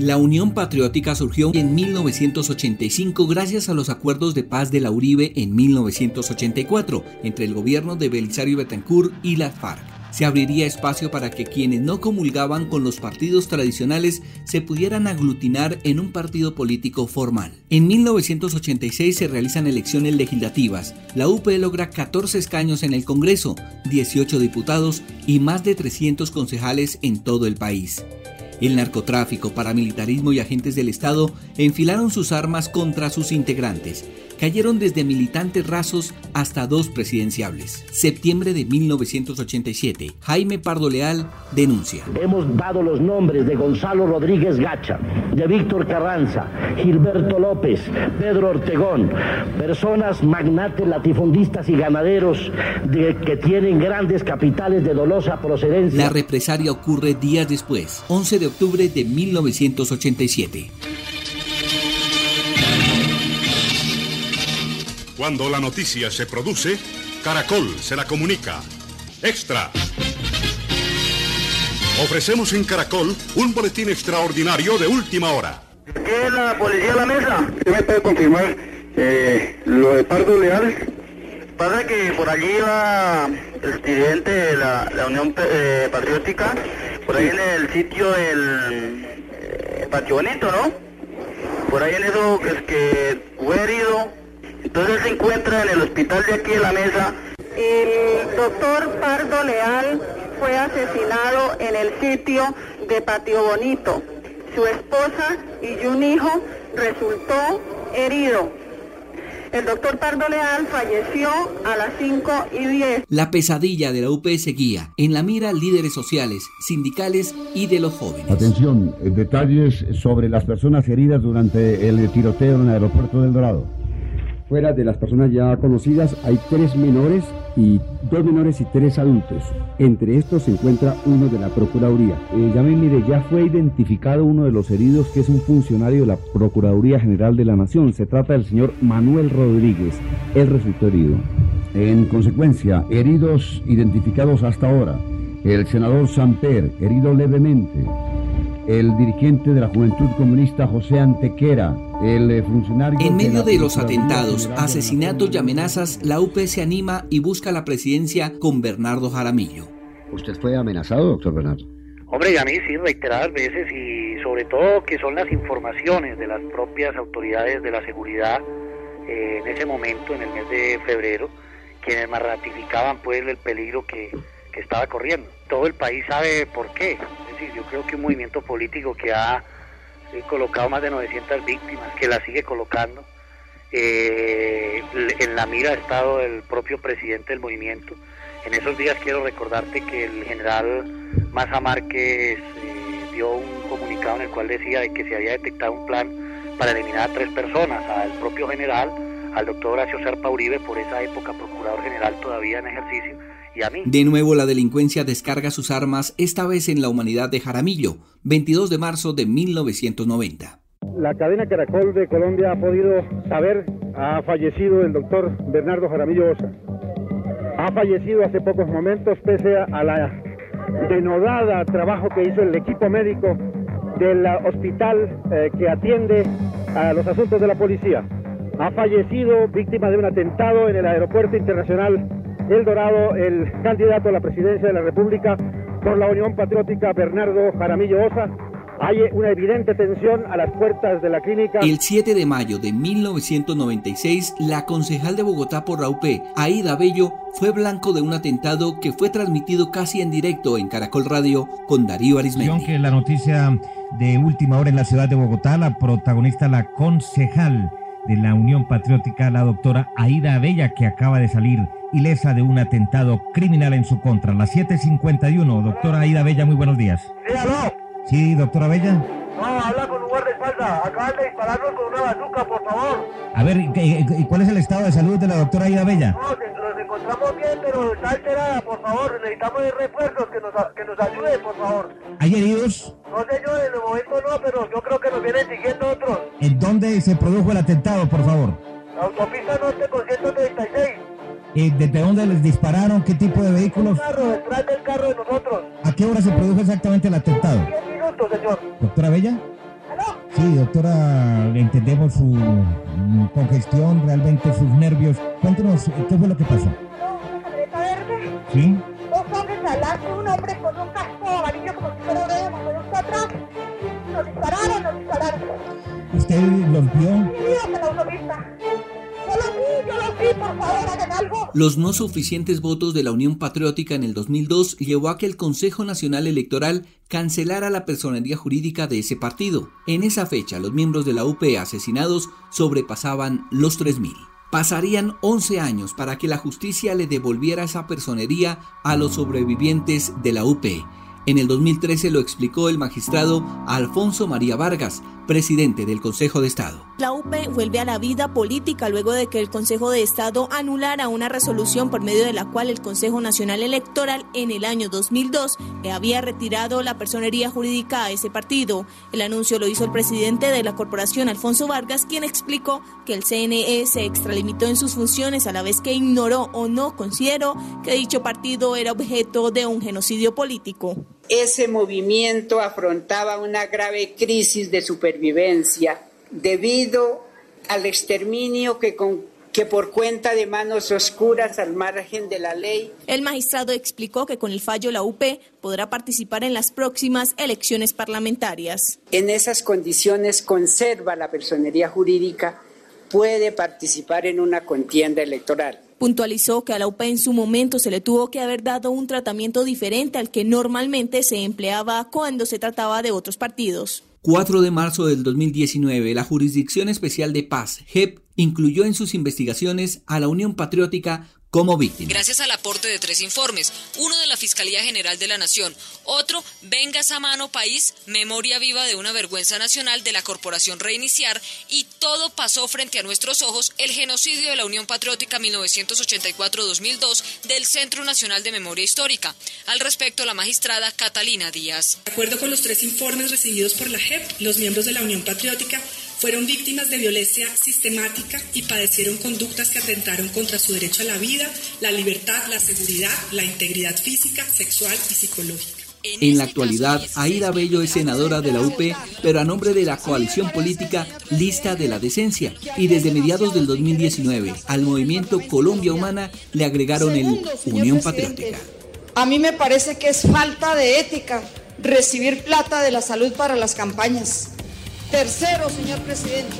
La Unión Patriótica surgió en 1985 gracias a los acuerdos de paz de la Uribe en 1984 entre el gobierno de Belisario Betancourt y las FARC se abriría espacio para que quienes no comulgaban con los partidos tradicionales se pudieran aglutinar en un partido político formal. En 1986 se realizan elecciones legislativas. La UP logra 14 escaños en el Congreso, 18 diputados y más de 300 concejales en todo el país. El narcotráfico, paramilitarismo y agentes del Estado enfilaron sus armas contra sus integrantes cayeron desde militantes rasos hasta dos presidenciables. Septiembre de 1987, Jaime Pardo Leal denuncia. Hemos dado los nombres de Gonzalo Rodríguez Gacha, de Víctor Carranza, Gilberto López, Pedro Ortegón, personas magnates latifundistas y ganaderos de, que tienen grandes capitales de dolosa procedencia. La represalia ocurre días después, 11 de octubre de 1987. Cuando la noticia se produce, Caracol se la comunica. Extra. Ofrecemos en Caracol un boletín extraordinario de última hora. ¿Qué es la policía a la mesa? ¿Usted me puede confirmar eh, lo de Pardo Leal? Pasa que por allí va el presidente de la, Unión eh, Patriótica, por ahí en el sitio del eh, Patio Bonito, ¿no? Por ahí en eso es que fue herido entonces se encuentra en el hospital de aquí en la mesa. El doctor Pardo Leal fue asesinado en el sitio de Patio Bonito. Su esposa y un hijo resultó herido. El doctor Pardo Leal falleció a las 5 y 10. La pesadilla de la UP seguía en la mira líderes sociales, sindicales y de los jóvenes. Atención, detalles sobre las personas heridas durante el tiroteo en el aeropuerto del Dorado. Fuera de las personas ya conocidas hay tres menores y dos menores y tres adultos. Entre estos se encuentra uno de la Procuraduría. Eh, ya me mire, ya fue identificado uno de los heridos que es un funcionario de la Procuraduría General de la Nación. Se trata del señor Manuel Rodríguez. Él resultó herido. En consecuencia, heridos identificados hasta ahora. El senador Samper, herido levemente el dirigente de la Juventud Comunista José Antequera, el eh, funcionario... En medio de, los atentados, asesinatos y amenazas, la UP se anima y busca la presidencia con Bernardo Jaramillo. ¿Usted fue amenazado, doctor Bernardo? Hombre, y a mí sí, reiteradas veces y sobre todo que son las informaciones de las propias autoridades de la seguridad eh, en ese momento, en el mes de febrero, quienes más ratificaban pues el peligro que, que estaba corriendo. Todo el país sabe por qué. Decir, yo creo que un movimiento político que ha eh, colocado más de 900 víctimas, que la sigue colocando, eh, en la mira ha estado el propio presidente del movimiento. En esos días quiero recordarte que el general Maza Márquez eh, dio un comunicado en el cual decía de que se había detectado un plan para eliminar a tres personas, al propio general, al doctor Horacio Serpa Uribe, por esa época procurador general todavía en ejercicio, de nuevo la delincuencia descarga sus armas, esta vez en la humanidad de Jaramillo, 22 de marzo de 1990. La cadena Caracol de Colombia ha podido saber, ha fallecido el doctor Bernardo Jaramillo Osa. Ha fallecido hace pocos momentos pese a la denodada trabajo que hizo el equipo médico del hospital eh, que atiende a los asuntos de la policía. Ha fallecido víctima de un atentado en el aeropuerto internacional el Dorado, el candidato a la presidencia de la República por la Unión Patriótica, Bernardo Jaramillo Osa. Hay una evidente tensión a las puertas de la clínica. El 7 de mayo de 1996, la concejal de Bogotá por la UP, Aida Bello, fue blanco de un atentado que fue transmitido casi en directo en Caracol Radio con Darío Arismendi. Que la noticia de última hora en la ciudad de Bogotá, la protagonista, la concejal de la Unión Patriótica, la doctora Aida Bella, que acaba de salir ilesa de un atentado criminal en su contra. Las 7.51, doctora Aida Bella, muy buenos días. Sí, aló. Sí, doctora Bella. No, habla con un guardaespaldas. Acaban de dispararnos con una bazuca, por favor. A ver, ¿y cuál es el estado de salud de la doctora Aida Bella? No, nos encontramos bien, pero está alterada, por favor. Necesitamos refuerzos que nos, que nos ayude, por favor. ¿Hay heridos? No sé yo, en el momento no, pero yo creo que nos vienen siguiendo otros. ¿En dónde se produjo el atentado, por favor? Autopista norte con 136. ¿Y desde dónde les dispararon? ¿Qué tipo de vehículos? Carro, detrás del carro de nosotros. ¿A qué hora se produjo exactamente el atentado? 10 minutos, señor. ¿Doctora Bella? Sí, doctora, entendemos su mm, congestión, realmente sus nervios. Cuéntenos, ¿qué fue lo que pasó? ¿Sí? Dos hombres adelante, un hombre con un casco amarillo como si fuera de nosotros atrás. Nos dispararon, nos dispararon. Los no suficientes votos de la Unión Patriótica en el 2002 llevó a que el Consejo Nacional Electoral cancelara la personería jurídica de ese partido. En esa fecha, los miembros de la UP asesinados sobrepasaban los 3.000. Pasarían 11 años para que la justicia le devolviera esa personería a los sobrevivientes de la UP en el 2013 lo explicó el magistrado Alfonso María Vargas, presidente del Consejo de Estado. La UP vuelve a la vida política luego de que el Consejo de Estado anulara una resolución por medio de la cual el Consejo Nacional Electoral en el año 2002 le había retirado la personería jurídica a ese partido. El anuncio lo hizo el presidente de la corporación, Alfonso Vargas, quien explicó que el CNE se extralimitó en sus funciones a la vez que ignoró o no consideró que dicho partido era objeto de un genocidio político. Ese movimiento afrontaba una grave crisis de supervivencia debido al exterminio que, que por cuenta de manos oscuras al margen de la ley. El magistrado explicó que con el fallo la UP podrá participar en las próximas elecciones parlamentarias. En esas condiciones conserva la personería jurídica, puede participar en una contienda electoral. Puntualizó que a la UP en su momento se le tuvo que haber dado un tratamiento diferente al que normalmente se empleaba cuando se trataba de otros partidos. 4 de marzo del 2019, la Jurisdicción Especial de Paz, JEP, incluyó en sus investigaciones a la Unión Patriótica como víctima. Gracias al aporte de tres informes, uno de la Fiscalía General de la Nación, otro, Vengas a mano país, memoria viva de una vergüenza nacional de la Corporación Reiniciar, y todo pasó frente a nuestros ojos, el genocidio de la Unión Patriótica 1984-2002 del Centro Nacional de Memoria Histórica. Al respecto, la magistrada Catalina Díaz. De acuerdo con los tres informes recibidos por la JEP, los miembros de la Unión Patriótica fueron víctimas de violencia sistemática y padecieron conductas que atentaron contra su derecho a la vida, la libertad, la seguridad, la integridad física, sexual y psicológica. En la actualidad, Aida Bello es senadora de la UP, pero a nombre de la coalición política Lista de la Decencia. Y desde mediados del 2019, al movimiento Colombia Humana le agregaron el Unión Patriótica. A mí me parece que es falta de ética recibir plata de la salud para las campañas. Tercero, señor presidente,